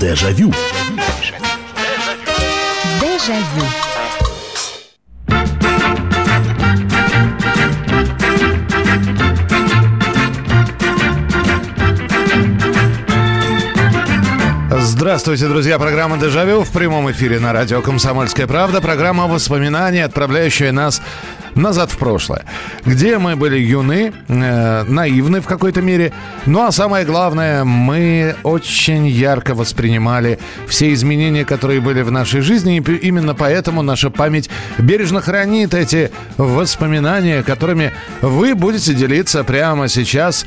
Дежавю. Дежавю. Здравствуйте, друзья. Программа «Дежавю» в прямом эфире на радио «Комсомольская правда». Программа воспоминаний, отправляющая нас назад в прошлое, где мы были юны, э, наивны в какой-то мере. Ну а самое главное, мы очень ярко воспринимали все изменения, которые были в нашей жизни. И именно поэтому наша память бережно хранит эти воспоминания, которыми вы будете делиться прямо сейчас.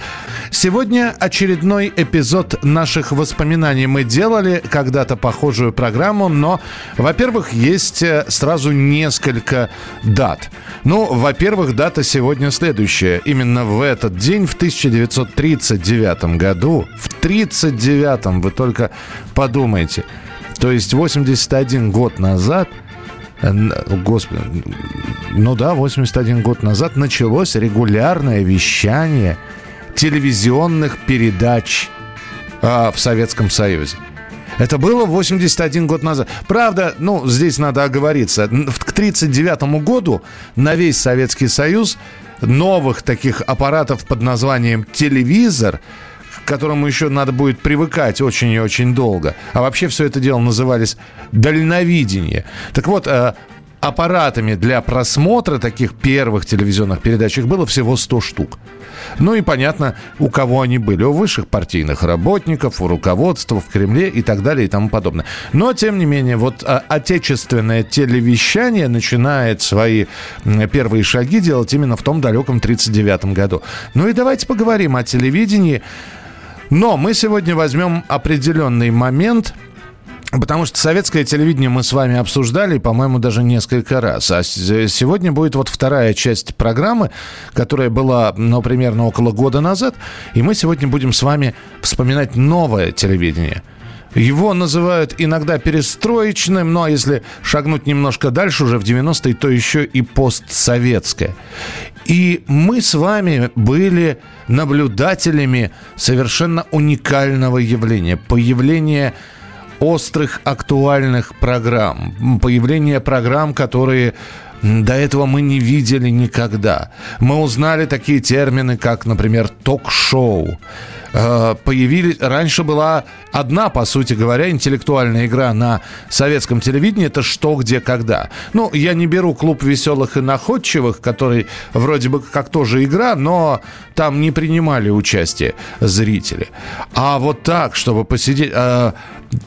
Сегодня очередной эпизод наших воспоминаний. Мы делали когда-то похожую программу, но, во-первых, есть э, сразу несколько дат. Ну, ну, во-первых, дата сегодня следующая. Именно в этот день, в 1939 году, в 1939 вы только подумайте, то есть 81 год назад, э, Господи, ну да, 81 год назад началось регулярное вещание телевизионных передач а, в Советском Союзе. Это было 81 год назад. Правда, ну, здесь надо оговориться. К 1939 году на весь Советский Союз новых таких аппаратов под названием телевизор к которому еще надо будет привыкать очень и очень долго. А вообще все это дело назывались дальновидение. Так вот, э, аппаратами для просмотра таких первых телевизионных передач их было всего 100 штук. Ну и понятно, у кого они были. У высших партийных работников, у руководства в Кремле и так далее и тому подобное. Но, тем не менее, вот а, отечественное телевещание начинает свои первые шаги делать именно в том далеком 1939 году. Ну и давайте поговорим о телевидении. Но мы сегодня возьмем определенный момент – Потому что советское телевидение мы с вами обсуждали, по-моему, даже несколько раз. А сегодня будет вот вторая часть программы, которая была, ну, примерно около года назад. И мы сегодня будем с вами вспоминать новое телевидение. Его называют иногда перестроечным, но если шагнуть немножко дальше, уже в 90-е, то еще и постсоветское. И мы с вами были наблюдателями совершенно уникального явления. Появления острых, актуальных программ. Появление программ, которые до этого мы не видели никогда. Мы узнали такие термины, как, например, ток-шоу. Э, появились... Раньше была одна, по сути говоря, интеллектуальная игра на советском телевидении. Это «Что, где, когда». Ну, я не беру «Клуб веселых и находчивых», который вроде бы как тоже игра, но там не принимали участие зрители. А вот так, чтобы посидеть... Э,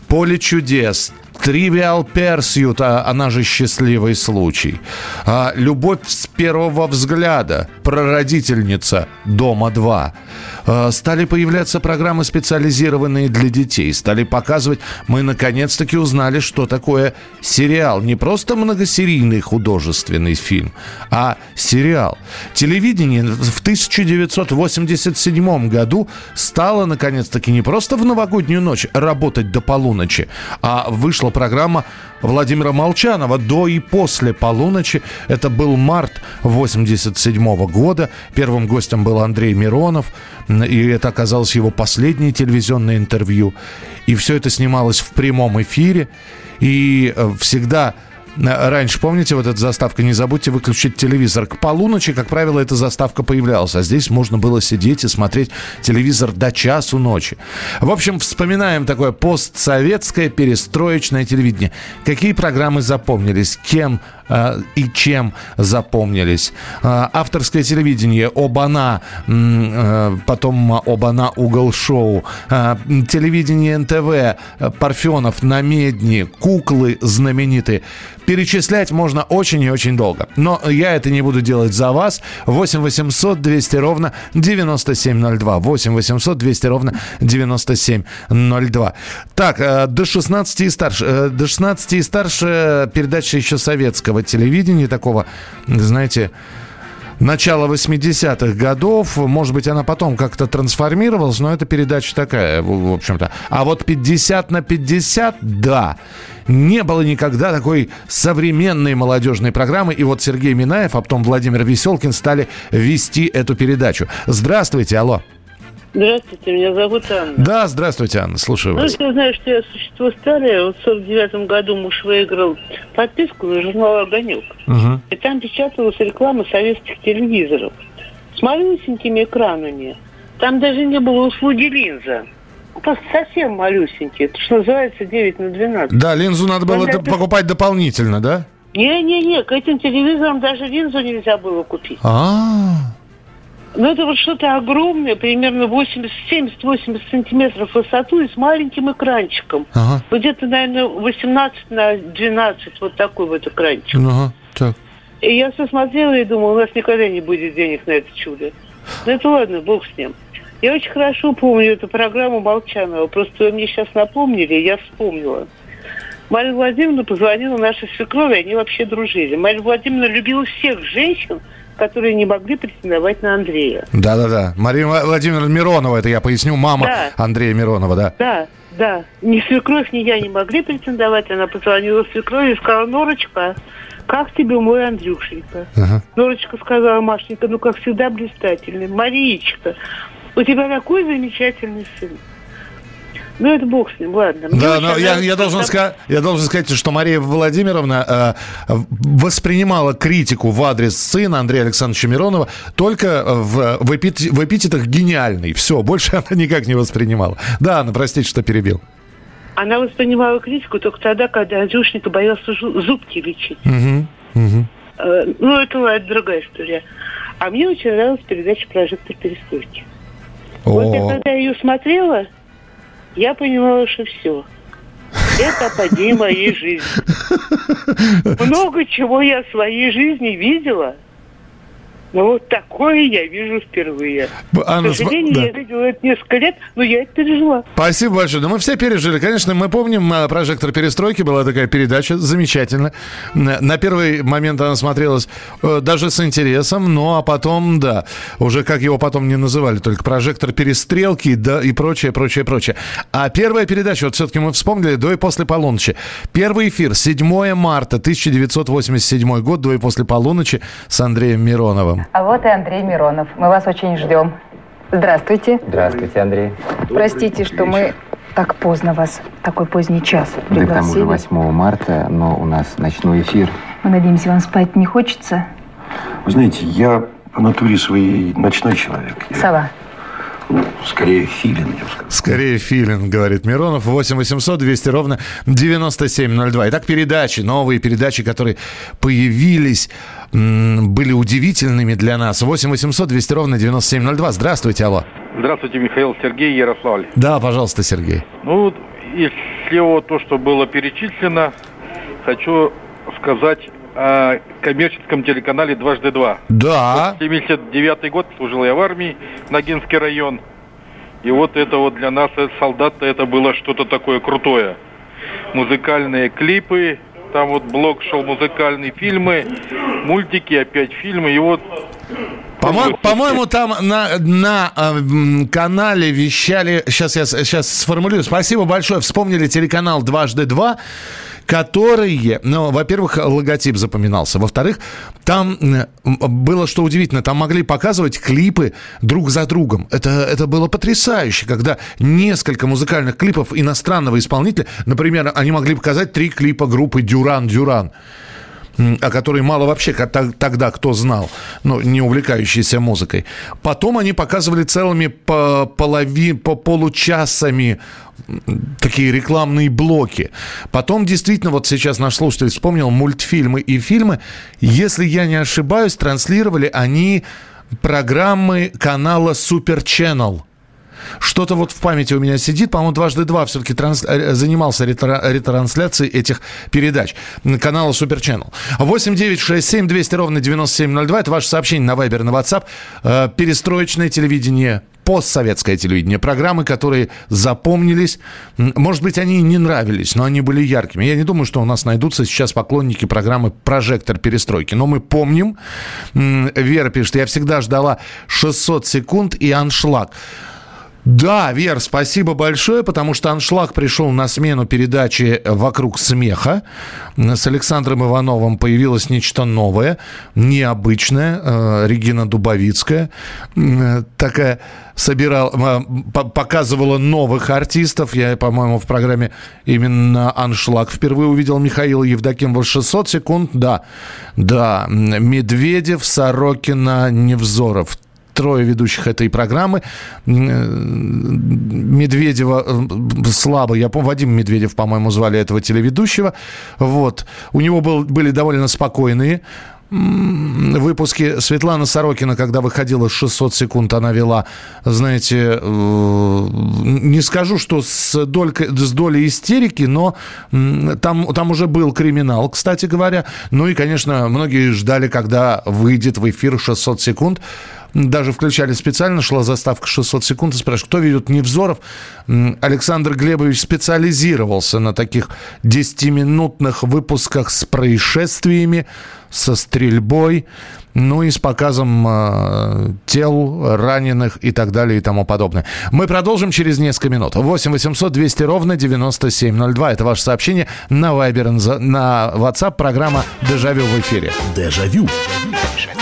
«Поле чудес», Тривиал Персьют, она же счастливый случай. А, Любовь с первого взгляда, прародительница Дома 2. А, стали появляться программы, специализированные для детей. Стали показывать, мы наконец-таки узнали, что такое сериал. Не просто многосерийный художественный фильм, а сериал. Телевидение в 1987 году стало наконец-таки не просто в новогоднюю ночь работать до полуночи, а вышло программа Владимира Молчанова до и после полуночи. Это был март 87 года. Первым гостем был Андрей Миронов. И это оказалось его последнее телевизионное интервью. И все это снималось в прямом эфире. И э, всегда Раньше, помните, вот эта заставка «Не забудьте выключить телевизор». К полуночи, как правило, эта заставка появлялась. А здесь можно было сидеть и смотреть телевизор до часу ночи. В общем, вспоминаем такое постсоветское перестроечное телевидение. Какие программы запомнились? Кем Э, и чем запомнились. Э, авторское телевидение Обана, э, потом Обана Угол Шоу, телевидение НТВ, Парфенов на Медни, куклы знаменитые. Перечислять можно очень и очень долго. Но я это не буду делать за вас. 8 800 200 ровно 9702. 8 800 200 ровно 9702. Так, до 16 и старше. До 16 и старше передача еще советского телевидения, такого, знаете, начала 80-х годов. Может быть, она потом как-то трансформировалась, но это передача такая, в общем-то. А вот 50 на 50, да. Не было никогда такой современной молодежной программы. И вот Сергей Минаев, а потом Владимир Веселкин стали вести эту передачу. Здравствуйте, алло. Здравствуйте, меня зовут Анна. Да, здравствуйте, Анна, слушаю ну, вас. Ну, я знаю, что я существо старое. Вот в 49 году муж выиграл подписку на журнал «Огонек». Угу. И там печаталась реклама советских телевизоров с малюсенькими экранами. Там даже не было услуги линза. Просто совсем малюсенькие. Это что называется 9 на 12. Да, линзу надо было Когда покупать дополнительно, да? Не-не-не, к этим телевизорам даже линзу нельзя было купить. А-а-а. Ну, это вот что-то огромное, примерно 70-80 сантиметров в высоту и с маленьким экранчиком. Ага. Вот где-то, наверное, 18 на 12, вот такой вот экранчик. Ага, так. И я все смотрела и думала, у нас никогда не будет денег на это чудо. Ну, это ладно, бог с ним. Я очень хорошо помню эту программу Молчанова. Просто вы мне сейчас напомнили, я вспомнила. Мария Владимировна позвонила нашей свекрови, они вообще дружили. Мария Владимировна любила всех женщин, которые не могли претендовать на Андрея. Да-да-да. Мария Владимировна Миронова, это я поясню, мама да. Андрея Миронова, да? Да, да. Ни свекровь, ни я не могли претендовать. Она позвонила свекрови и сказала, Норочка, как тебе мой Андрюшенька? Ага. Норочка сказала, Машенька, ну, как всегда, блистательный. Мариечка, у тебя такой замечательный сын. Ну, это бог с ним, ладно. Мне да, но я, я, должен сказать, я должен сказать, что Мария Владимировна э, воспринимала критику в адрес сына Андрея Александровича Миронова только в, в, эпит, в эпитетах «гениальный». Все, больше она никак не воспринимала. Да, Анна, простите, что перебил. Она воспринимала критику только тогда, когда Андрюшника боялся зубки лечить. Угу, угу. Э, ну, это ладно, другая история. А мне очень нравилась передача «Прожектор перестройки». Вот я когда ее смотрела, я понимала, что все. Это апогей моей жизни. Много чего я в своей жизни видела – ну, вот такое я вижу впервые. Анна, К сожалению, да. я видела это несколько лет, но я это пережила. Спасибо большое. Да мы все пережили. Конечно, мы помним а, «Прожектор перестройки». Была такая передача, замечательно. На первый момент она смотрелась э, даже с интересом, ну, а потом, да, уже как его потом не называли, только «Прожектор перестрелки» да, и прочее, прочее, прочее. А первая передача, вот все-таки мы вспомнили, до и после полуночи. Первый эфир, 7 марта 1987 год, до и после полуночи с Андреем Мироновым. А вот и Андрей Миронов. Мы вас очень ждем. Здравствуйте. Здравствуйте, Андрей. Простите, что мы так поздно вас, такой поздний час пригласили. Да, там уже 8 марта, но у нас ночной эфир. Мы надеемся, вам спать не хочется? Вы знаете, я по натуре своей ночной человек. Я... Сова. Ну, скорее филин, я бы Скорее филин, говорит Миронов. 8 800 200 ровно 9702. Итак, передачи, новые передачи, которые появились, были удивительными для нас. 8 800 200 ровно 9702. Здравствуйте, алло. Здравствуйте, Михаил Сергей Ярославль. Да, пожалуйста, Сергей. Ну, если вот то, что было перечислено, хочу сказать коммерческом телеканале «Дважды два». Да. 79-й год служил я в армии, Ногинский район. И вот это вот для нас, э, солдат это было что-то такое крутое. Музыкальные клипы, там вот блок шел музыкальные фильмы, мультики, опять фильмы. И вот по-моему, по-моему, там на, на э, канале вещали... Сейчас я сейчас сформулирую. Спасибо большое. Вспомнили телеканал «Дважды два» которые, ну, во-первых, логотип запоминался, во-вторых, там было что удивительно, там могли показывать клипы друг за другом. Это, это было потрясающе, когда несколько музыкальных клипов иностранного исполнителя, например, они могли показать три клипа группы «Дюран Дюран» о которой мало вообще тогда кто знал, ну, не увлекающийся музыкой. Потом они показывали целыми по, полови, по получасами такие рекламные блоки. Потом действительно, вот сейчас наш слушатель вспомнил мультфильмы и фильмы. Если я не ошибаюсь, транслировали они программы канала Super Channel – что-то вот в памяти у меня сидит. По-моему, дважды два все-таки транс... Э, занимался ретрансляцией этих передач канала Супер Channel. 8 9 6 7 200 ровно 9702. Это ваше сообщение на Вайбер, на WhatsApp. Э, перестроечное телевидение постсоветское телевидение, программы, которые запомнились. Может быть, они не нравились, но они были яркими. Я не думаю, что у нас найдутся сейчас поклонники программы «Прожектор перестройки». Но мы помним, Вера пишет, я всегда ждала 600 секунд и аншлаг. Да, Вер, спасибо большое, потому что аншлаг пришел на смену передачи «Вокруг смеха». С Александром Ивановым появилось нечто новое, необычное. Э, Регина Дубовицкая э, такая собирала, показывала новых артистов. Я, по-моему, в программе именно «Аншлаг» впервые увидел Михаила Евдокимова. 600 секунд, да. Да, Медведев, Сорокина, Невзоров – трое ведущих этой программы. Э, Медведева э, слабо, я помню, Вадим Медведев, по-моему, звали этого телеведущего. Вот. У него был, были довольно спокойные выпуске Светлана Сорокина, когда выходила 600 секунд, она вела, знаете, э, не скажу, что с, долькой, с долей истерики, но там, там уже был криминал, кстати говоря. Ну и, конечно, многие ждали, когда выйдет в эфир 600 секунд даже включали специально, шла заставка 600 секунд, и спрашивают, кто ведет Невзоров? Александр Глебович специализировался на таких 10-минутных выпусках с происшествиями, со стрельбой, ну и с показом э, тел раненых и так далее и тому подобное. Мы продолжим через несколько минут. 8 800 200 ровно 9702. Это ваше сообщение на Viber, на WhatsApp. Программа «Дежавю» в эфире. Дежавю. Дежавю.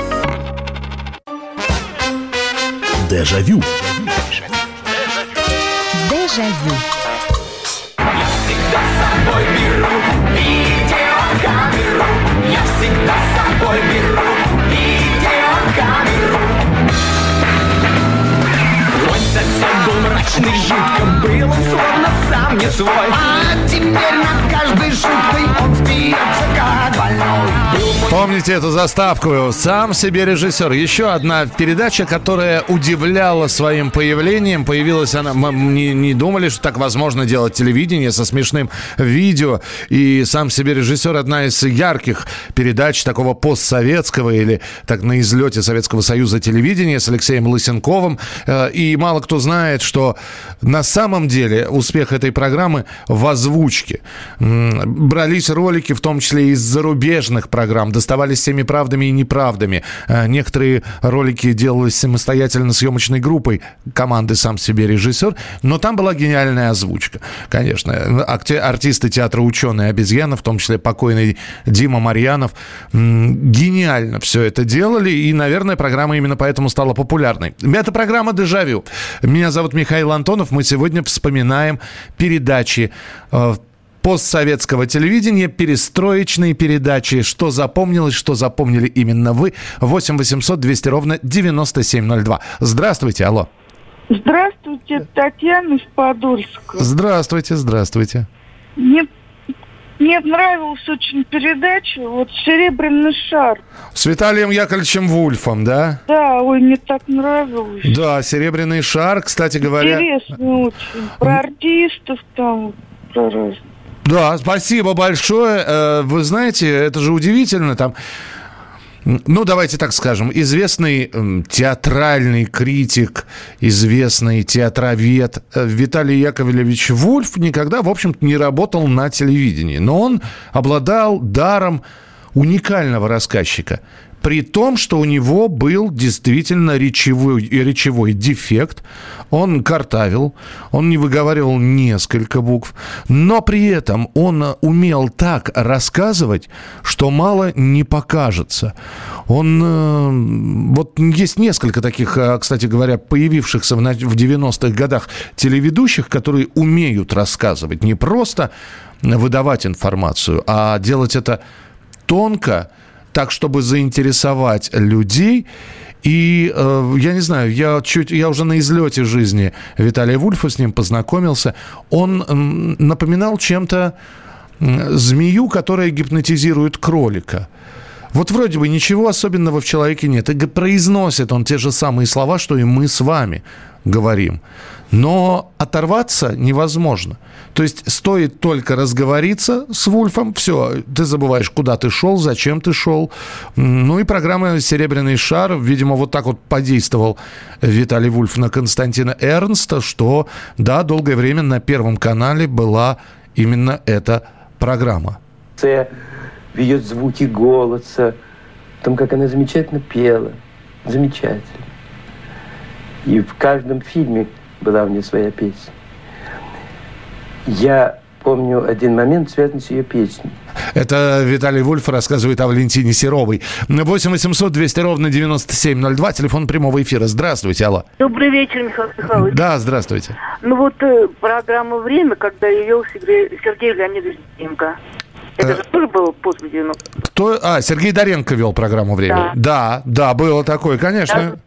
Дежавю. Дежавю. Я всегда с собой беру видеокамеру. Я всегда с собой беру видеокамеру. Мой сосед был мрачный, жутко был он словно сам не свой. А теперь над каждой шуткой он смеется, как больной. Помните эту заставку? Сам себе режиссер. Еще одна передача, которая удивляла своим появлением. Появилась она... Мы не, не думали, что так возможно делать телевидение со смешным видео. И сам себе режиссер одна из ярких передач такого постсоветского или так на излете Советского Союза телевидения с Алексеем Лысенковым. Э, и мало кто знает, что на самом деле успех этой программы в озвучке. Брались ролики, в том числе из зарубежных программ, доставались всеми правдами и неправдами. Э, некоторые ролики делались самостоятельно съемочной группой команды «Сам себе режиссер», но там была гениальная озвучка. Конечно, артисты театра «Ученые обезьяны», в том числе покойный Дима Марьянов, гениально все это делали, и, наверное, программа именно поэтому стала популярной. Это программа «Дежавю». Меня зовут Михаил Антонов. Мы сегодня вспоминаем передачи э, постсоветского телевидения, перестроечные передачи. Что запомнилось, что запомнили именно вы. 8 800 200 ровно 9702. Здравствуйте, алло. Здравствуйте, Татьяна из Подольска. Здравствуйте, здравствуйте. Мне, мне нравилась очень передача вот «Серебряный шар». С Виталием Яковлевичем Вульфом, да? Да, ой, мне так нравилось. Да, «Серебряный шар», кстати говоря... Интересно очень. Про артистов там, про разных. Да, спасибо большое. Э, вы знаете, это же удивительно. Там ну, давайте так скажем, известный театральный критик, известный театровед э, Виталий Яковлевич Вульф никогда, в общем-то, не работал на телевидении. Но он обладал даром уникального рассказчика при том, что у него был действительно речевой, речевой дефект. Он картавил, он не выговаривал несколько букв, но при этом он умел так рассказывать, что мало не покажется. Он... Э, вот есть несколько таких, э, кстати говоря, появившихся в 90-х годах телеведущих, которые умеют рассказывать, не просто выдавать информацию, а делать это тонко, так, чтобы заинтересовать людей. И э, я не знаю, я чуть, я уже на излете жизни Виталия Вульфа с ним познакомился. Он э, напоминал чем-то змею, которая гипнотизирует кролика. Вот вроде бы ничего особенного в человеке нет. И произносит он те же самые слова, что и мы с вами говорим. Но оторваться невозможно. То есть стоит только разговориться с Вульфом, все, ты забываешь, куда ты шел, зачем ты шел. Ну и программа «Серебряный шар», видимо, вот так вот подействовал Виталий Вульф на Константина Эрнста, что, да, долгое время на Первом канале была именно эта программа. В ее звуки голоса, в том, как она замечательно пела. Замечательно. И в каждом фильме была у нее своя песня. Я помню один момент, связанный с ее песней. Это Виталий Вульф рассказывает о Валентине Серовой. 8 800 200 ровно 9702, телефон прямого эфира. Здравствуйте, алло. Добрый вечер, Михаил Михайлович. Да, здравствуйте. Ну вот э, программа «Время», когда ее вел Сергей, Сергей Леонидович Димка. Это же тоже было после 90 Кто? А, Сергей Доренко вел программу «Время». Да, да, было такое, конечно.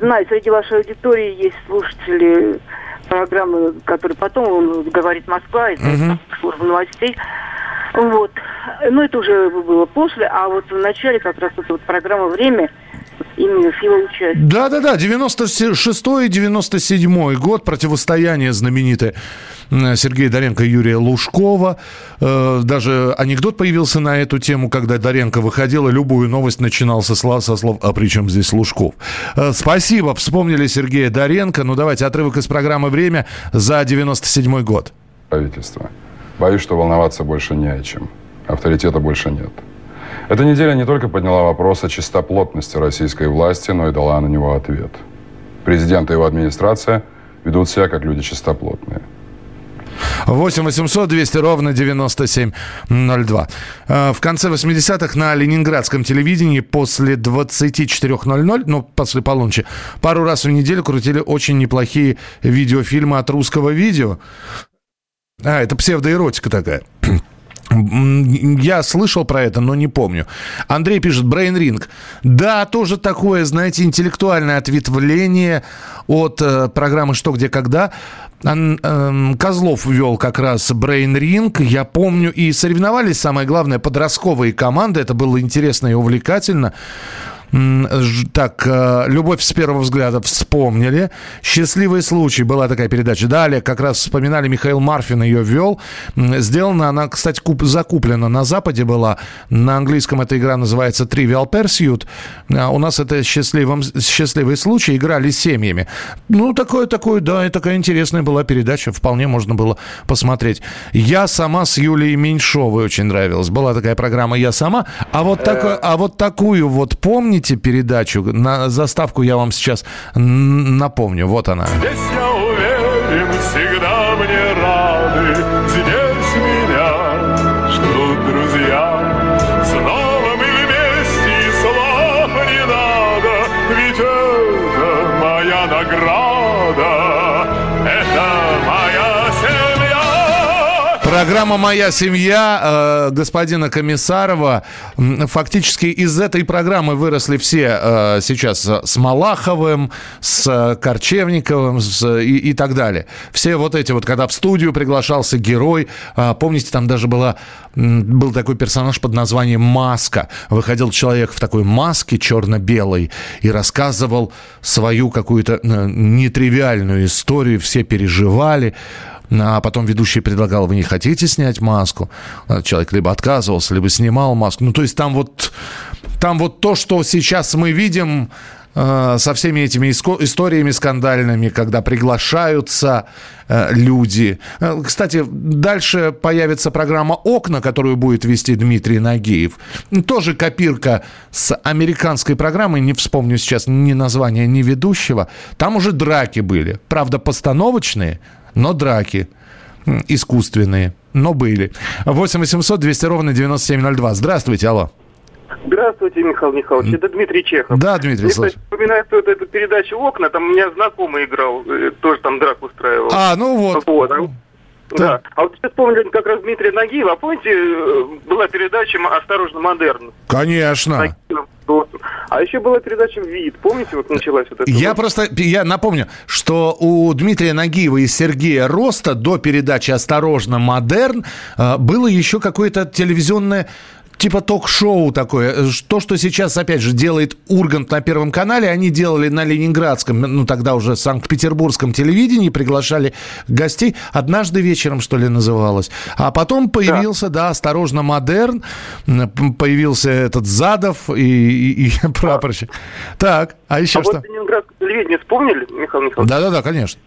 Знаю, среди вашей аудитории есть слушатели программы, которые потом он говорит Москва, это Мгм. служба новостей. Вот. Ну, это уже было после, а вот в начале как раз эта вот программа «Время» именно с его участием. Да-да-да, 96-й, 97-й год, противостояние знаменитое Сергея Доренко и Юрия Лужкова. Э, Даже анекдот появился на эту тему, когда Доренко выходила, любую новость начинал со слов, со слов «А при чем здесь Лужков?». Э, Спасибо, вспомнили Сергея Доренко. Ну, давайте отрывок из программы «Время» за 97-й год. правительства. Боюсь, что волноваться больше не о чем. Авторитета больше нет. Эта неделя не только подняла вопрос о чистоплотности российской власти, но и дала на него ответ. Президент и его администрация ведут себя как люди чистоплотные. 8 800 200 ровно 9702. Э, В конце 80-х на ленинградском телевидении после 24.00, ну, после полуночи, пару раз в неделю крутили очень неплохие видеофильмы от русского видео. А, это псевдоэротика такая. Я слышал про это, но не помню. Андрей пишет, Brain Ring. Да, тоже такое, знаете, интеллектуальное ответвление от э, программы «Что, где, когда». Ан- эм, Козлов вел как раз Brain Ring. Я помню, и соревновались, самое главное, подростковые команды. Это было интересно и увлекательно. Так, э, «Любовь с первого взгляда» вспомнили. «Счастливый случай» была такая передача. Далее, как раз вспоминали, Михаил Марфин ее вел. Сделана она, кстати, куп- закуплена на Западе была. На английском эта игра называется Trivial Pursuit. А у нас это счастливым, «Счастливый случай». Играли семьями. Ну, такое, такое, да, и такая интересная была передача. Вполне можно было посмотреть. «Я сама» с Юлией Меньшовой очень нравилась. Была такая программа «Я сама». А вот, такое, а вот такую вот помните передачу? На заставку я вам сейчас напомню. Вот она. Здесь я уверен, всегда Программа «Моя семья» э, господина Комиссарова. Фактически из этой программы выросли все э, сейчас с Малаховым, с э, Корчевниковым с, и, и так далее. Все вот эти вот, когда в студию приглашался герой. помните, там даже была, был такой персонаж под названием «Маска». Выходил человек в такой маске черно-белой и рассказывал свою какую-то нетривиальную историю. Все переживали. А потом ведущий предлагал, вы не хотите снять маску? А Человек либо отказывался, либо снимал маску. Ну, то есть там вот, там вот то, что сейчас мы видим э, со всеми этими историями скандальными, когда приглашаются э, люди. Э, Кстати, дальше появится программа «Окна», которую будет вести Дмитрий Нагиев. Тоже копирка с американской программы, не вспомню сейчас ни названия, ни ведущего. Там уже драки были. Правда, постановочные, но драки искусственные, но были. 8 800 200 ровно 9702. Здравствуйте, алло. Здравствуйте, Михаил Михайлович. Это Дмитрий Чехов. Да, Дмитрий, Мне, кстати, вспоминается вот эту передачу «Окна», там у меня знакомый играл, э, тоже там драку устраивал. А, ну вот. Вот. Да. А вот сейчас вспомнили как раз Дмитрия Нагиева. А помните, э, была передача «М- «Осторожно, модерн»? Конечно. А еще была передача «Вид». Помните, вот началась вот эта Я вот? просто, я напомню, что у Дмитрия Нагиева и Сергея Роста до передачи «Осторожно, модерн» э, было еще какое-то телевизионное типа ток-шоу такое. То, что сейчас, опять же, делает Ургант на Первом канале, они делали на Ленинградском, ну, тогда уже Санкт-Петербургском телевидении, приглашали гостей. «Однажды вечером», что ли, называлось. А потом появился, да, да «Осторожно, модерн», появился этот Задов и, и, и прапорщик. Так, а еще а что? Вот Ленинградское телевидение вспомнили, Михаил Михайлович? Да-да-да, конечно.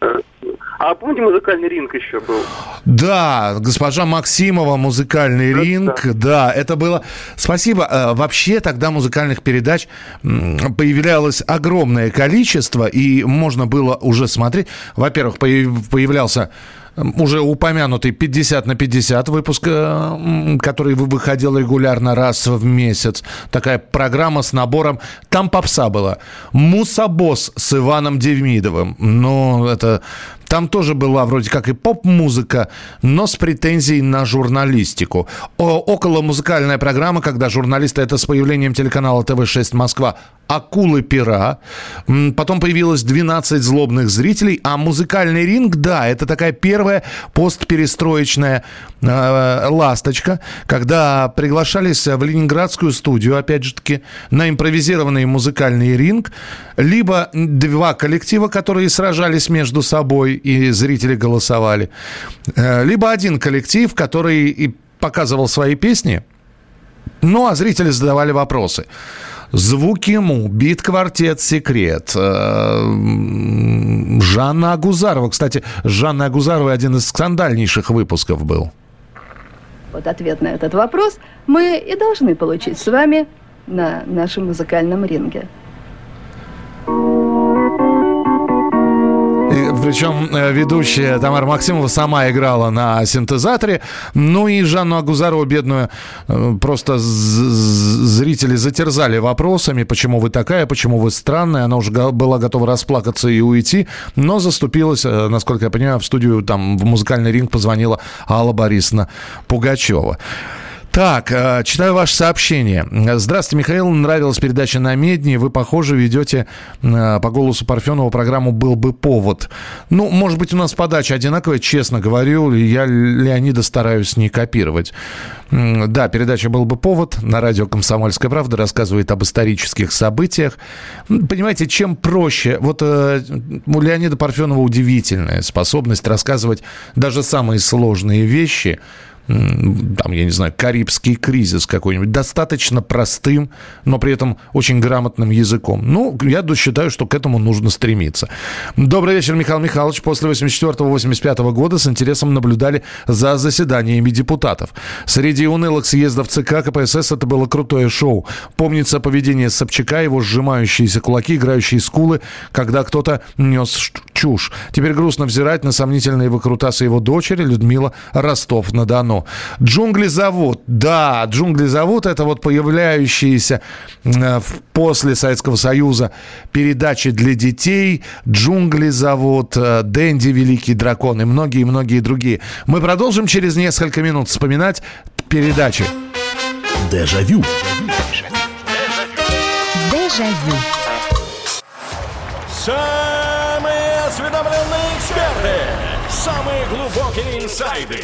А помните, музыкальный ринг еще был? Да, госпожа Максимова, музыкальный да, ринг. Да. да, это было... Спасибо. Э, вообще тогда музыкальных передач появлялось огромное количество, и можно было уже смотреть. Во-первых, появлялся уже упомянутый 50 на 50 выпуск, э, который выходил регулярно раз в месяц. Такая программа с набором. Там попса была. Мусабос с Иваном Демидовым. Ну, это там тоже была вроде как и поп-музыка, но с претензией на журналистику. О, около музыкальная программа, когда журналисты, это с появлением телеканала ТВ-6 Москва, акулы пера. Потом появилось 12 злобных зрителей. А музыкальный ринг, да, это такая первая постперестроечная э, ласточка, когда приглашались в ленинградскую студию, опять же таки, на импровизированный музыкальный ринг, либо два коллектива, которые сражались между собой, и зрители голосовали, э, либо один коллектив, который и показывал свои песни, ну а зрители задавали вопросы. Звуки ему, бит-квартет «Секрет», э, Жанна Агузарова. Кстати, Жанна Агузарова один из скандальнейших выпусков был. Вот ответ на этот вопрос мы и должны получить с вами на нашем музыкальном ринге. Причем э, ведущая Тамара Максимова сама играла на синтезаторе. Ну и Жанну Агузарову, бедную, э, просто зрители затерзали вопросами, почему вы такая, почему вы странная. Она уже была готова расплакаться и уйти, но заступилась, э, насколько я понимаю, в студию, там, в музыкальный ринг позвонила Алла Борисовна Пугачева. Так, э, читаю ваше сообщение. Здравствуйте, Михаил. Нравилась передача на Медне. Вы, похоже, ведете э, по голосу Парфенова программу «Был бы повод». Ну, может быть, у нас подача одинаковая, честно говорю. Я Леонида стараюсь не копировать. Да, передача «Был бы повод» на радио «Комсомольская правда» рассказывает об исторических событиях. Понимаете, чем проще... Вот э, у Леонида Парфенова удивительная способность рассказывать даже самые сложные вещи – там, я не знаю, Карибский кризис какой-нибудь, достаточно простым, но при этом очень грамотным языком. Ну, я считаю, что к этому нужно стремиться. Добрый вечер, Михаил Михайлович. После 84-85 года с интересом наблюдали за заседаниями депутатов. Среди унылых съездов ЦК КПСС это было крутое шоу. Помнится поведение Собчака, его сжимающиеся кулаки, играющие скулы, когда кто-то нес чушь. Теперь грустно взирать на сомнительные выкрутасы его дочери Людмила Ростов-на-Дону. Джунгли зовут. Да, джунгли зовут. Это вот появляющиеся э, после Советского Союза передачи для детей. Джунгли зовут. Э, Дэнди, Великий дракон и многие-многие другие. Мы продолжим через несколько минут вспоминать передачи. Дежавю. Дежавю. Дежавю. Осведомленные эксперты, самые глубокие инсайды,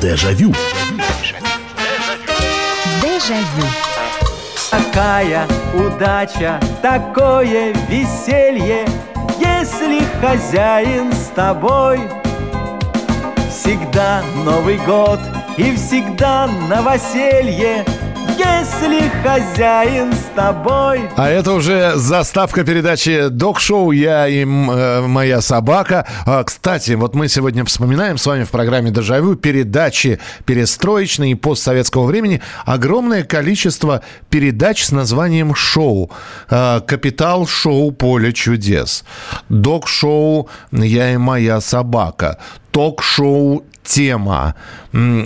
Дежавю. Дежавю. Такая удача, такое веселье, если хозяин с тобой – Всегда Новый год и всегда новоселье если хозяин с тобой. А это уже заставка передачи «Док-шоу. Я и э, моя собака». А, кстати, вот мы сегодня вспоминаем с вами в программе «Дежавю» передачи перестроечные и постсоветского времени. Огромное количество передач с названием «Шоу». А, «Капитал шоу. Поле чудес». «Док-шоу. Я и моя собака». ток-шоу тема.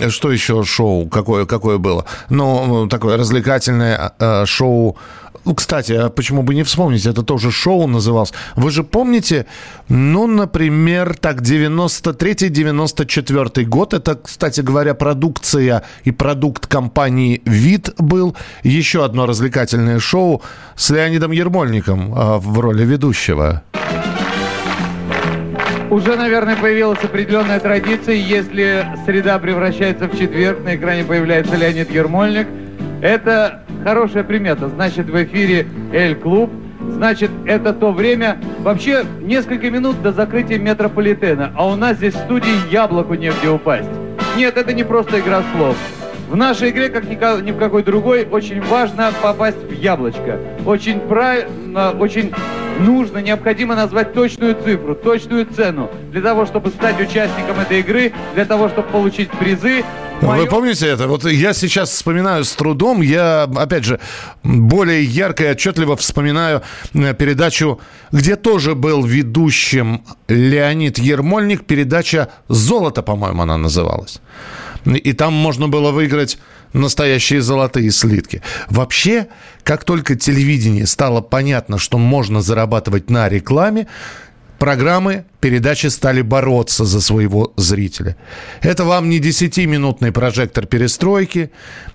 Что еще шоу? Какое, какое было? Ну, такое развлекательное э, шоу ну, кстати, а почему бы не вспомнить? Это тоже шоу называлось. Вы же помните, ну, например, так, 93-94 год. Это, кстати говоря, продукция и продукт компании «Вид» был. Еще одно развлекательное шоу с Леонидом Ермольником э, в роли ведущего. Уже, наверное, появилась определенная традиция. Если среда превращается в четверг, на экране появляется Леонид Ермольник. Это хорошая примета. Значит, в эфире «Эль-клуб». Значит, это то время... Вообще, несколько минут до закрытия метрополитена. А у нас здесь в студии яблоку негде упасть. Нет, это не просто игра слов. В нашей игре, как ни в какой другой, очень важно попасть в яблочко. Очень правильно, очень нужно, необходимо назвать точную цифру, точную цену для того, чтобы стать участником этой игры, для того, чтобы получить призы. Мое... Вы помните это? Вот я сейчас вспоминаю с трудом, я, опять же, более ярко и отчетливо вспоминаю э, передачу, где тоже был ведущим Леонид Ермольник, передача «Золото», по-моему, она называлась. И там можно было выиграть настоящие золотые слитки. Вообще, как только телевидение стало понятно, что можно зарабатывать на рекламе, программы, передачи стали бороться за своего зрителя. Это вам не 10-минутный прожектор перестройки,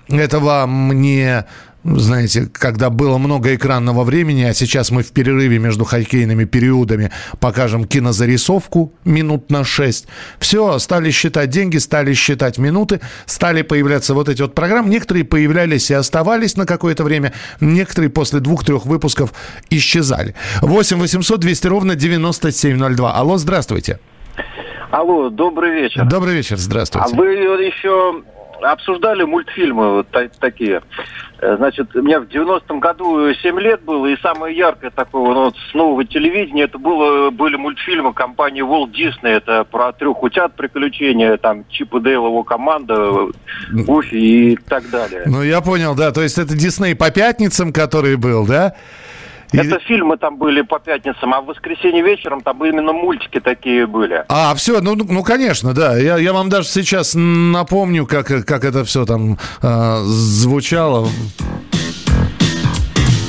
это вам не знаете, когда было много экранного времени, а сейчас мы в перерыве между хоккейными периодами покажем кинозарисовку минут на 6. Все, стали считать деньги, стали считать минуты, стали появляться вот эти вот программы. Некоторые появлялись и оставались на какое-то время, некоторые после двух-трех выпусков исчезали. 8 800 200 ровно 9702. Алло, здравствуйте. Алло, добрый вечер. Добрый вечер, здравствуйте. А вы еще обсуждали мультфильмы вот такие. Э, значит, у меня в 90-м году 7 лет было, и самое яркое такое ну, вот, с нового телевидения, это было, были мультфильмы компании Walt Disney, это про трех утят приключения, там Чип и Дейл, его команда, Уфи и так далее. Ну, я понял, да, то есть это Дисней по пятницам, который был, да? Это фильмы там были по пятницам, а в воскресенье вечером там именно мультики такие были. А, все, ну, ну конечно, да. Я, я вам даже сейчас напомню, как, как это все там э, звучало.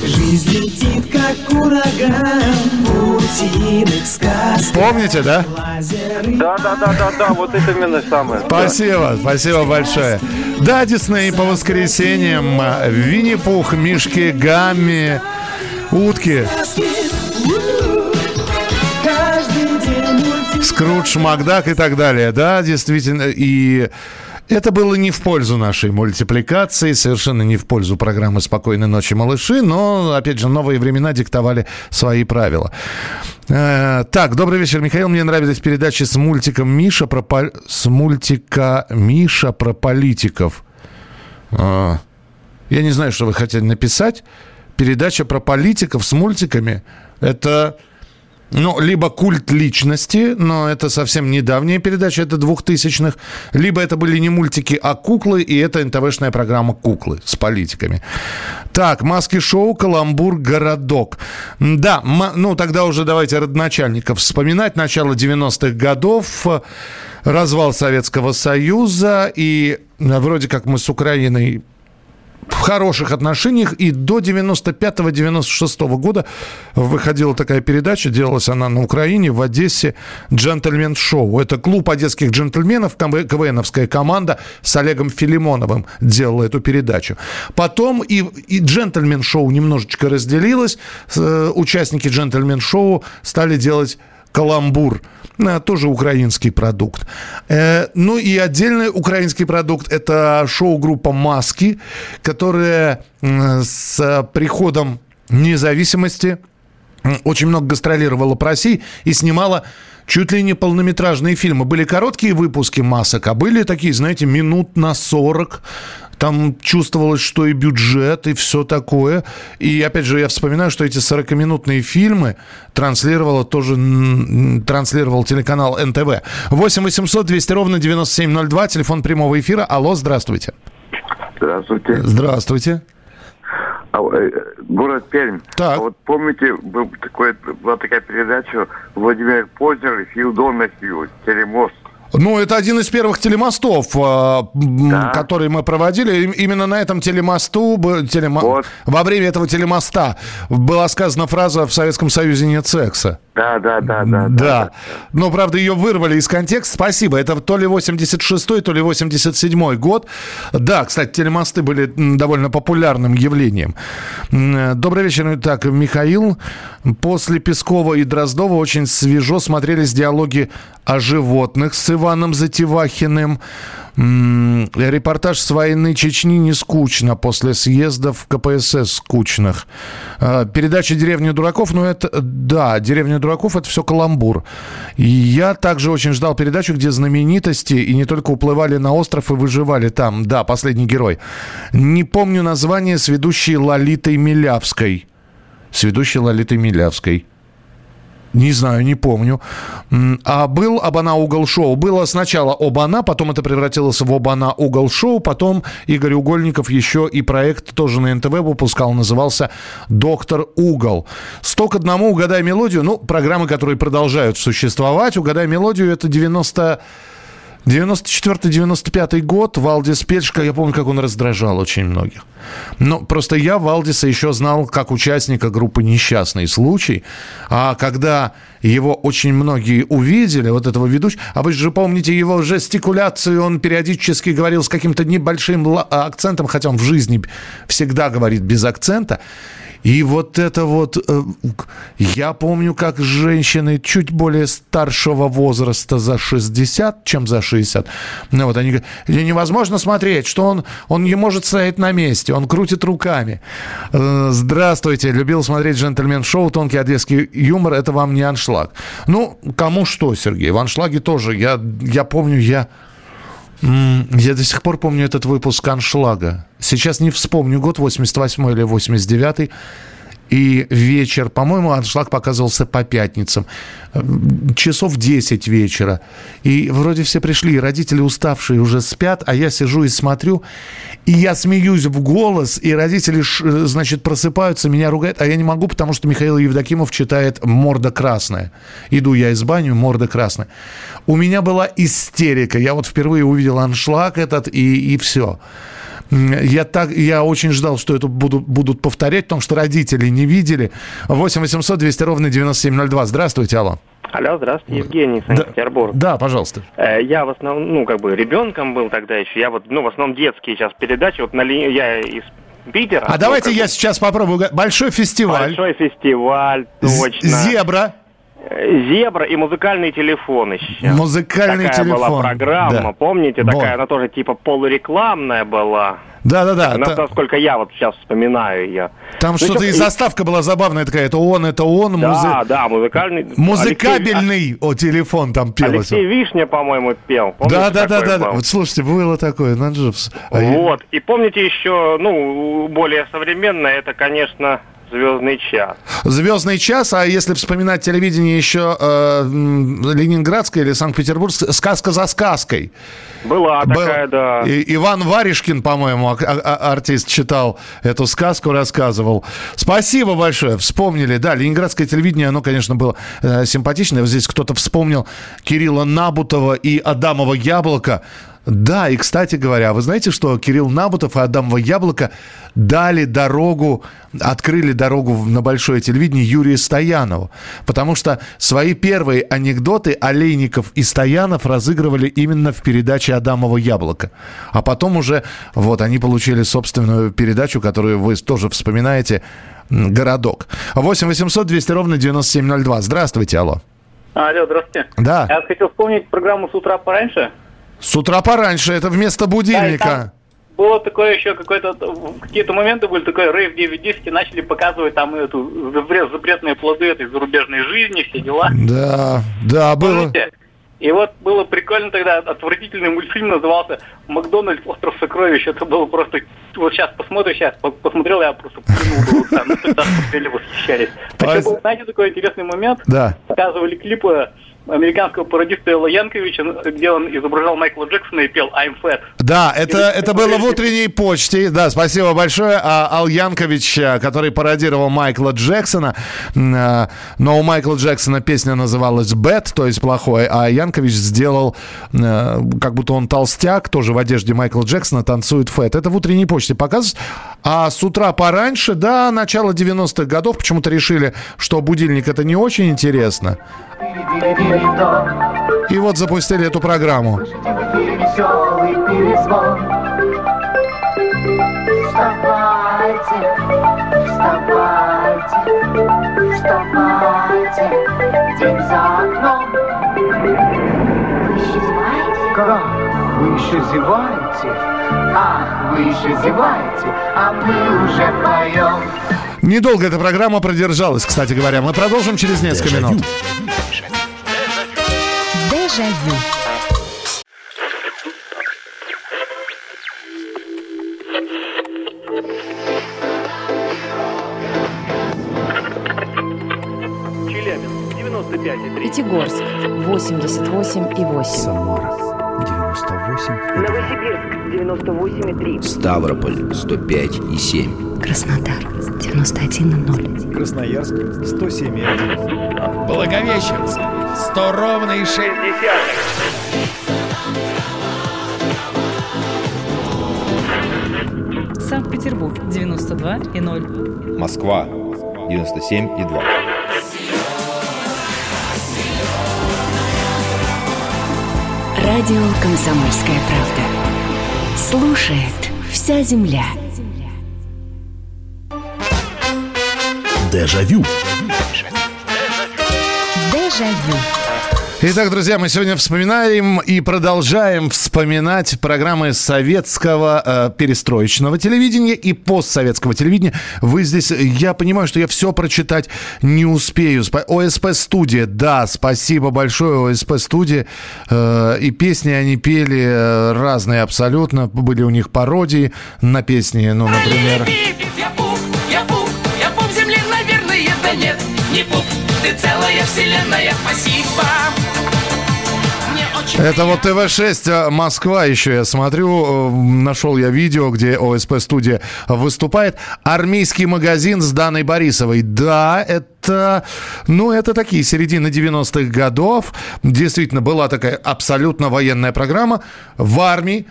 Жизнь летит, как ураган, сказках. Помните, да? Да, да, да, да, да, вот это именно самое. Спасибо, спасибо большое. Да, Дисней по воскресеньям, Винни-Пух, Мишки, Гамми, утки. Скрудж, Макдак и так далее. Да, действительно. И это было не в пользу нашей мультипликации, совершенно не в пользу программы «Спокойной ночи, малыши», но, опять же, новые времена диктовали свои правила. Э, так, добрый вечер, Михаил. Мне нравились передачи с мультиком Миша про... С мультика Миша про политиков. Э, я не знаю, что вы хотели написать передача про политиков с мультиками. Это ну, либо культ личности, но это совсем недавняя передача, это двухтысячных, либо это были не мультики, а куклы, и это НТВшная программа «Куклы» с политиками. Так, маски-шоу, каламбур, городок. Да, ну тогда уже давайте родоначальников вспоминать. Начало 90-х годов, развал Советского Союза, и вроде как мы с Украиной в хороших отношениях. И до 95-96 года выходила такая передача, делалась она на Украине, в Одессе, «Джентльмен-шоу». Это клуб одесских джентльменов, КВНовская команда с Олегом Филимоновым делала эту передачу. Потом и, и «Джентльмен-шоу» немножечко разделилось. Э, участники «Джентльмен-шоу» стали делать каламбур, э, тоже украинский продукт. Э, ну и отдельный украинский продукт – это шоу-группа «Маски», которая с приходом независимости очень много гастролировала по России и снимала чуть ли не полнометражные фильмы. Были короткие выпуски масок, а были такие, знаете, минут на 40 там чувствовалось, что и бюджет, и все такое. И опять же, я вспоминаю, что эти 40-минутные фильмы транслировала тоже транслировал телеканал НТВ. 8 800 200 ровно 9702, телефон прямого эфира. Алло, здравствуйте. Здравствуйте. Здравствуйте. А, э, город Пермь. Так. А вот помните, был такой, была такая передача Владимир Познер и Фил Донахью, «Теремост». Ну, это один из первых телемостов, э, да. который мы проводили. Именно на этом телемосту, телемо... вот. во время этого телемоста была сказана фраза «В Советском Союзе нет секса». Да, да, да, да. Да. да. Но, правда, ее вырвали из контекста. Спасибо. Это то ли 86-й, то ли 87-й год. Да, кстати, телемосты были довольно популярным явлением. Добрый вечер. Итак, Михаил. После Пескова и Дроздова очень свежо смотрелись диалоги о животных с Иваном Затевахиным. Репортаж с войны Чечни не скучно после съездов КПСС скучных. А, передача «Деревня дураков», ну это, да, «Деревня дураков» это все каламбур. И я также очень ждал передачу, где знаменитости и не только уплывали на остров и выживали там. Да, «Последний герой». Не помню название с ведущей Лолитой Милявской. С ведущей Лолитой Милявской. Не знаю, не помню. А был Абана угол шоу. Было сначала Обана, потом это превратилось в Обана угол шоу, потом Игорь Угольников еще и проект тоже на НТВ выпускал, назывался «Доктор Угол». Сто к одному «Угадай мелодию». Ну, программы, которые продолжают существовать. «Угадай мелодию» — это 90... 94-95 год Валдис Пельшка, я помню, как он раздражал очень многих. Но просто я Валдиса еще знал как участника группы «Несчастный случай». А когда его очень многие увидели, вот этого ведущего, а вы же помните его жестикуляцию, он периодически говорил с каким-то небольшим акцентом, хотя он в жизни всегда говорит без акцента. И вот это вот, э, я помню, как женщины чуть более старшего возраста за 60, чем за 60, ну вот они говорят, невозможно смотреть, что он, он не может стоять на месте, он крутит руками. Э, здравствуйте, любил смотреть джентльмен-шоу, тонкий одесский юмор, это вам не аншлаг. Ну, кому что, Сергей, в аншлаге тоже, я, я помню, я я до сих пор помню этот выпуск «Аншлага». Сейчас не вспомню год, 88 или 89 и вечер, по-моему, аншлаг показывался по пятницам, часов 10 вечера. И вроде все пришли, и родители уставшие уже спят, а я сижу и смотрю, и я смеюсь в голос, и родители, значит, просыпаются, меня ругают, а я не могу, потому что Михаил Евдокимов читает «Морда красная». Иду я из бани, «Морда красная». У меня была истерика. Я вот впервые увидел аншлаг этот, и, и все. Я, так, я очень ждал, что это будут, будут повторять, потому что родители не видели. 8 800 200 ровно 9702. Здравствуйте, алло. Алло, здравствуйте, Евгений, Санкт-Петербург. Да, да, пожалуйста. Э, я в основном, ну, как бы ребенком был тогда еще. Я вот, ну, в основном детские сейчас передачи. Вот на ли... я из Питера. А ну, давайте я сейчас попробую. Большой фестиваль. Большой фестиваль, точно. Зебра. Зебра и музыкальный телефон еще. Музыкальный такая телефон. была программа, да. помните? Такая, вот. она тоже типа полурекламная была. Да, да, да. Та... Насколько я вот сейчас вспоминаю ее. Там ну, что-то и заставка была забавная такая. Это он, это он. Да, музы... да, музыкальный. Музыкабельный Алексей... о, телефон там пел. Алексей Вишня, по-моему, пел. Помните, да, да, да, да, да. Вот слушайте, было такое, Надживс. А вот. И помните еще, ну, более современное, это, конечно, Звездный час. Звездный час, а если вспоминать телевидение еще э, Ленинградское или Санкт-Петербургское, сказка за сказкой. Была Был, такая, да. И, Иван Варежкин, по-моему, а, а, артист читал эту сказку, рассказывал. Спасибо большое, вспомнили. Да, ленинградское телевидение, оно, конечно, было э, симпатичное. Здесь кто-то вспомнил Кирилла Набутова и Адамова Яблоко. Да, и, кстати говоря, вы знаете, что Кирилл Набутов и Адамово Яблоко дали дорогу, открыли дорогу на большое телевидение Юрию Стоянову. Потому что свои первые анекдоты Олейников и Стоянов разыгрывали именно в передаче Адамово Яблоко. А потом уже, вот, они получили собственную передачу, которую вы тоже вспоминаете, «Городок». 8 800 200 ровно 9702. Здравствуйте, алло. Алло, здравствуйте. Да. Я хотел вспомнить программу «С утра пораньше». С утра пораньше, это вместо будильника. Да, было такое еще какое-то, какие-то моменты были такой рейв 910 и начали показывать там эту запрет, запретные плоды этой зарубежной жизни, все дела. Да, да, было. И вот было прикольно тогда, отвратительный мультфильм назывался «Макдональдс. Остров сокровищ». Это было просто... Вот сейчас посмотрю, сейчас посмотрел, я просто плюнул Ну, тогда смотрели, восхищались. А еще был, знаете, такой интересный момент. Да. Показывали клипы американского пародиста Элла Янковича, где он изображал Майкла Джексона и пел «I'm fat». Да, это, это было в утренней почте. Да, спасибо большое. А Ал Янкович, э, который пародировал Майкла Джексона, э, но у Майкла Джексона песня называлась «Bad», то есть «плохой», а Янкович сделал, э, как будто он толстяк, тоже в одежде Майкла Джексона, танцует фэт. Это в утренней почте показывают. А с утра пораньше, да, начало 90-х годов, почему-то решили, что будильник это не очень интересно. И вот запустили эту программу. Вставайте, вставайте, вставайте, день за окном. Вы еще зеваете? Как? Вы еще зеваете? Ах, вы еще зеваете, а мы уже поем. Недолго эта программа продержалась, кстати говоря. Мы продолжим через несколько Дежавю. минут. Дежавю. Челябинск, 95,3. Пятигорск 88 и 8. Самара 98 Новосибирск, 98,3. Ставрополь 105 и 7. Краснодар 91 и 0. Красноярск 107 и 1. Благовещенск. 100 ровно и 6 Санкт-Петербург 92 и 0. Москва 97 и 2. Радио «Комсомольская правда». Слушает вся земля. Дежавю. Дежавю. Итак, друзья, мы сегодня вспоминаем и продолжаем вспоминать программы советского э, перестроечного телевидения и постсоветского телевидения. Вы здесь, я понимаю, что я все прочитать не успею. Спа- ОСП студия, да, спасибо большое ОСП студия. Э, и песни они пели э, разные абсолютно. Были у них пародии на песни, ну, например. Я пуп, я пуп, я пуп земли, наверное, да нет, не пуп. Ты целая вселенная, спасибо. Это вот ТВ-6 а, Москва еще я смотрю. э, Нашел я видео, где ОСП студия выступает. Армейский магазин с Даной Борисовой. Да, это, ну, это такие середины 90-х годов. Действительно, была такая абсолютно военная программа в армии.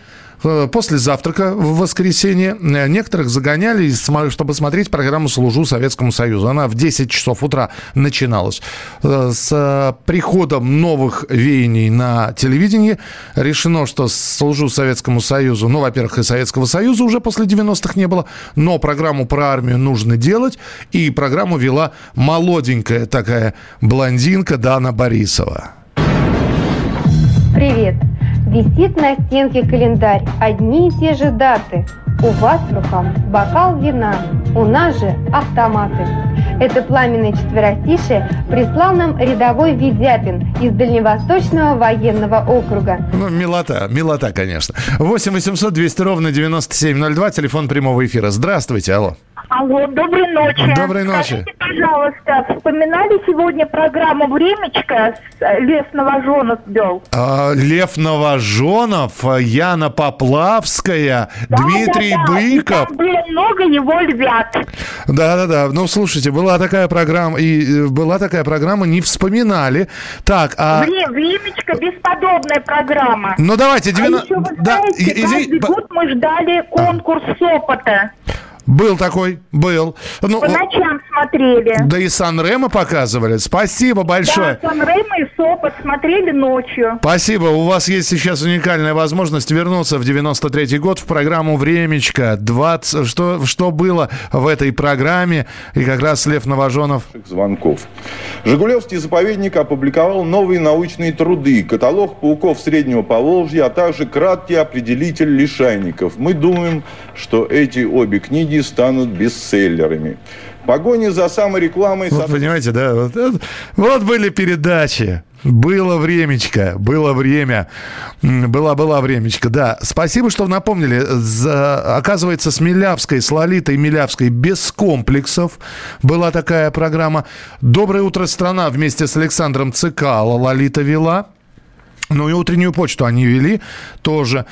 Э, После завтрака в воскресенье э, некоторых загоняли, чтобы смотреть программу «Служу Советскому Союзу». Она в 10 часов утра начиналась. Э, С приходом новых веяний на телевидении решено, что «Служу Советскому Союзу», ну, во-первых, и Советского Союза уже после 90-х не было, но программу про армию нужно делать, и программу вела молоденькая такая блондинка Дана Борисова. Привет! Висит на стенке календарь, одни и те же даты. У вас в руках бокал вина, у нас же автоматы. Это пламенное четверостишее прислал нам рядовой Ведяпин из Дальневосточного военного округа. Ну, милота, милота, конечно. 8 800 200 ровно 9702, телефон прямого эфира. Здравствуйте, алло. Алло, доброй ночи. Доброй ночи. Скажите, пожалуйста, вспоминали сегодня программу «Времечко» с э, Лев Новоженов вел? А, Лев Новоженов, а, Яна Поплавская, Дмитрий Да-да-да, и Быков. Там было много его львят. Да-да-да. Ну, слушайте, была такая программа, и э, была такая программа, не вспоминали. Так, а... Вре- «Времечко» бесподобная программа. Ну, давайте, А 90 еще, вы да, знаете, и- каждый б- год мы ждали конкурс опыта. Был такой, был. Ну, По ночам смотрели. да и Сан-Ремо показывали. Спасибо большое. Да, Сан-Ремо и Сопот смотрели ночью. Спасибо. У вас есть сейчас уникальная возможность вернуться в 93-й год в программу «Времечко». 20... Что, что было в этой программе? И как раз Лев Новоженов звонков. Жигулевский заповедник опубликовал новые научные труды, каталог пауков Среднего Поволжья, а также краткий определитель лишайников. Мы думаем, что эти обе книги станут бестселлерами. В погоне за саморекламой... Вот понимаете, да? Вот, вот были передачи. Было времечко, было время. Была-была времечко, да. Спасибо, что напомнили. За, оказывается, с Милявской, с Лолитой Милявской без комплексов была такая программа. «Доброе утро, страна» вместе с Александром Цикало Лолита вела. Ну и утреннюю почту они вели тоже.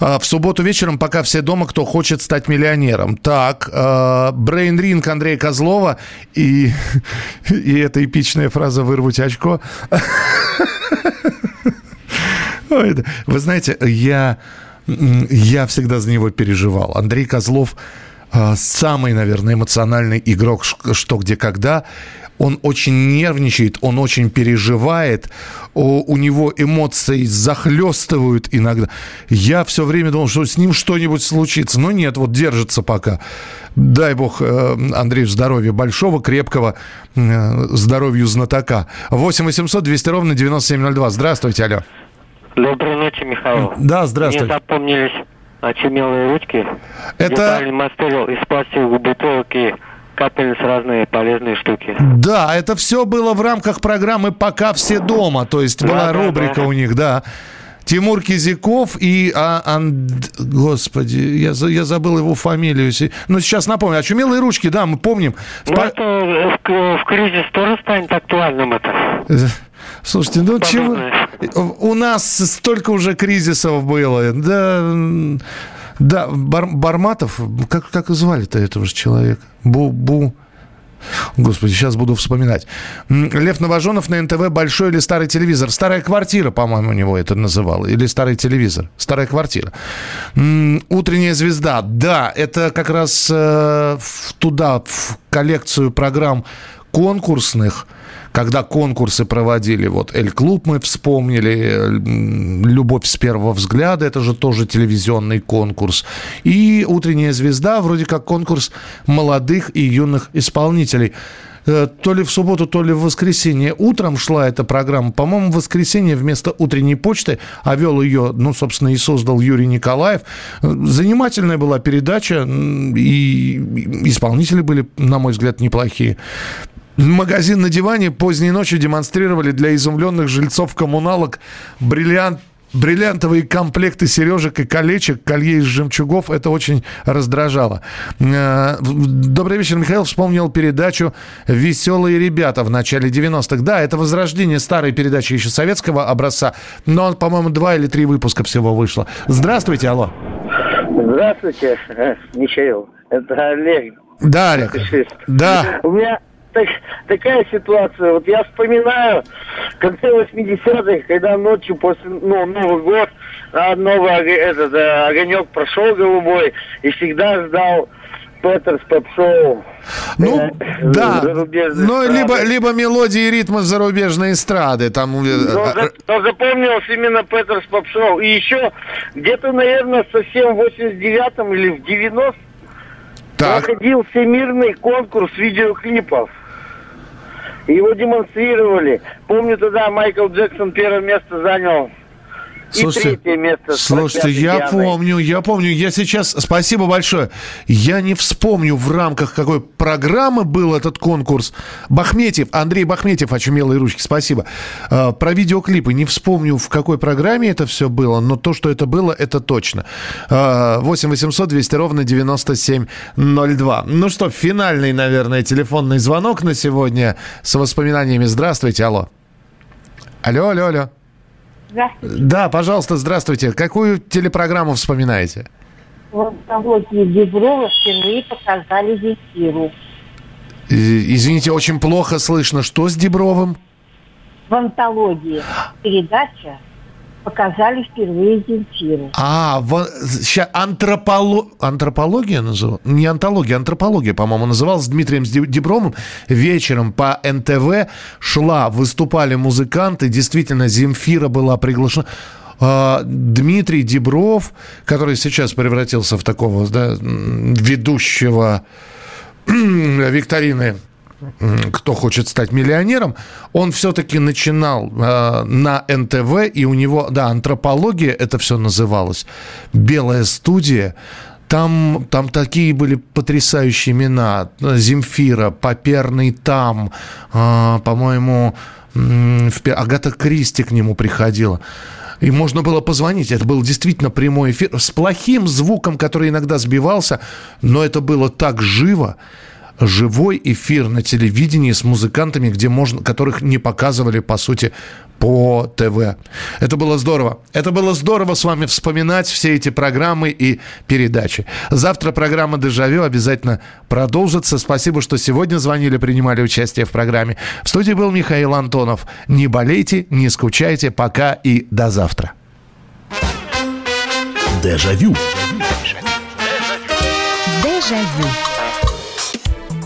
А, в субботу вечером, пока все дома, кто хочет стать миллионером. Так, Брейн Ринг Андрея Козлова и, и эта эпичная фраза «вырвать очко». Вы знаете, я, я всегда за него переживал. Андрей Козлов а, самый, наверное, эмоциональный игрок «Что, где, когда» он очень нервничает, он очень переживает, у, у него эмоции захлестывают иногда. Я все время думал, что с ним что-нибудь случится. Но нет, вот держится пока. Дай бог э, Андрею здоровья большого, крепкого, э, здоровью знатока. 8 800 200 ровно 9702. Здравствуйте, алло. Доброй ночи, Михаил. Да, здравствуйте. Мне запомнились очумелые ручки. Это... Я мастер из пластиковых бутылок и капельниц разные полезные штуки. Да, это все было в рамках программы «Пока все дома», то есть да, была да, рубрика да. у них, да. Тимур Кизяков и... А, анд... Господи, я, я забыл его фамилию. Ну, сейчас напомню. Очумелые ручки, да, мы помним. Ну, это в, в кризис тоже станет актуальным это. Слушайте, ну чего... У нас столько уже кризисов было. Да... Да, Бар, Барматов, как, как звали-то этого же человека? Бу-бу... Господи, сейчас буду вспоминать. Лев Новоженов на НТВ «Большой или старый телевизор». Старая квартира, по-моему, у него это называло. Или старый телевизор. Старая квартира. Утренняя звезда. Да, это как раз э, туда, в коллекцию программ конкурсных – когда конкурсы проводили, вот «Эль-клуб» мы вспомнили, «Любовь с первого взгляда», это же тоже телевизионный конкурс. И «Утренняя звезда», вроде как конкурс молодых и юных исполнителей э, то ли в субботу, то ли в воскресенье утром шла эта программа. По-моему, в воскресенье вместо утренней почты, а вел ее, ну, собственно, и создал Юрий Николаев. Занимательная была передача, и исполнители были, на мой взгляд, неплохие. Магазин на диване поздней ночью демонстрировали для изумленных жильцов коммуналок бриллиант бриллиантовые комплекты сережек и колечек, колье из жемчугов, это очень раздражало. Э, добрый вечер, Михаил. Вспомнил передачу «Веселые ребята» в начале 90-х. Да, это возрождение старой передачи еще советского образца, но, по-моему, два или три выпуска всего вышло. Здравствуйте, алло. Здравствуйте, Михаил. Это Олег. Да, Олег. Да. У меня так, такая ситуация. Вот я вспоминаю, как конце 80-х, когда ночью после ну, Новый год, а, новый этот, а, огонек прошел голубой, и всегда ждал Петерс Поп-шоу. Ну, э, да. Ну, либо, либо мелодии и ритмы зарубежной эстрады. Там... Э, но, э, но запомнилось именно Петерс Поп-шоу. И еще где-то, наверное, совсем в 89-м или в 90-м проходил всемирный конкурс видеоклипов. Его демонстрировали. Помню, тогда Майкл Джексон первое место занял Слушайте, и третье место. Слушайте, я помню, я помню. Я сейчас... Спасибо большое. Я не вспомню, в рамках какой программы был этот конкурс. Бахметьев, Андрей Бахметьев, очумелые ручки, спасибо. А, про видеоклипы. Не вспомню, в какой программе это все было, но то, что это было, это точно. 8 800 200 ровно 9702. Ну что, финальный, наверное, телефонный звонок на сегодня с воспоминаниями. Здравствуйте, алло. Алло, алло, алло. Здравствуйте. Да, пожалуйста, здравствуйте. Какую телепрограмму вспоминаете? В антологии Деброва впервые показали Земфиру. Извините, очень плохо слышно. Что с Дебровым? В антологии передача показали впервые Земфиру. А, в, ща, антрополо, антропология называлась? Не антология, антропология, по-моему, называлась с Дмитрием Дебромом. Вечером по НТВ шла, выступали музыканты, действительно, Земфира была приглашена. А, Дмитрий Дебров, который сейчас превратился в такого да, ведущего викторины кто хочет стать миллионером, он все-таки начинал э, на НТВ, и у него, да, антропология это все называлось, белая студия, там, там такие были потрясающие имена. Земфира, Поперный там, э, по-моему, в, Агата Кристи к нему приходила. И можно было позвонить. Это был действительно прямой эфир с плохим звуком, который иногда сбивался, но это было так живо живой эфир на телевидении с музыкантами, где можно, которых не показывали, по сути, по ТВ. Это было здорово. Это было здорово с вами вспоминать все эти программы и передачи. Завтра программа «Дежавю» обязательно продолжится. Спасибо, что сегодня звонили, принимали участие в программе. В студии был Михаил Антонов. Не болейте, не скучайте. Пока и до завтра. Дежавю. Дежавю.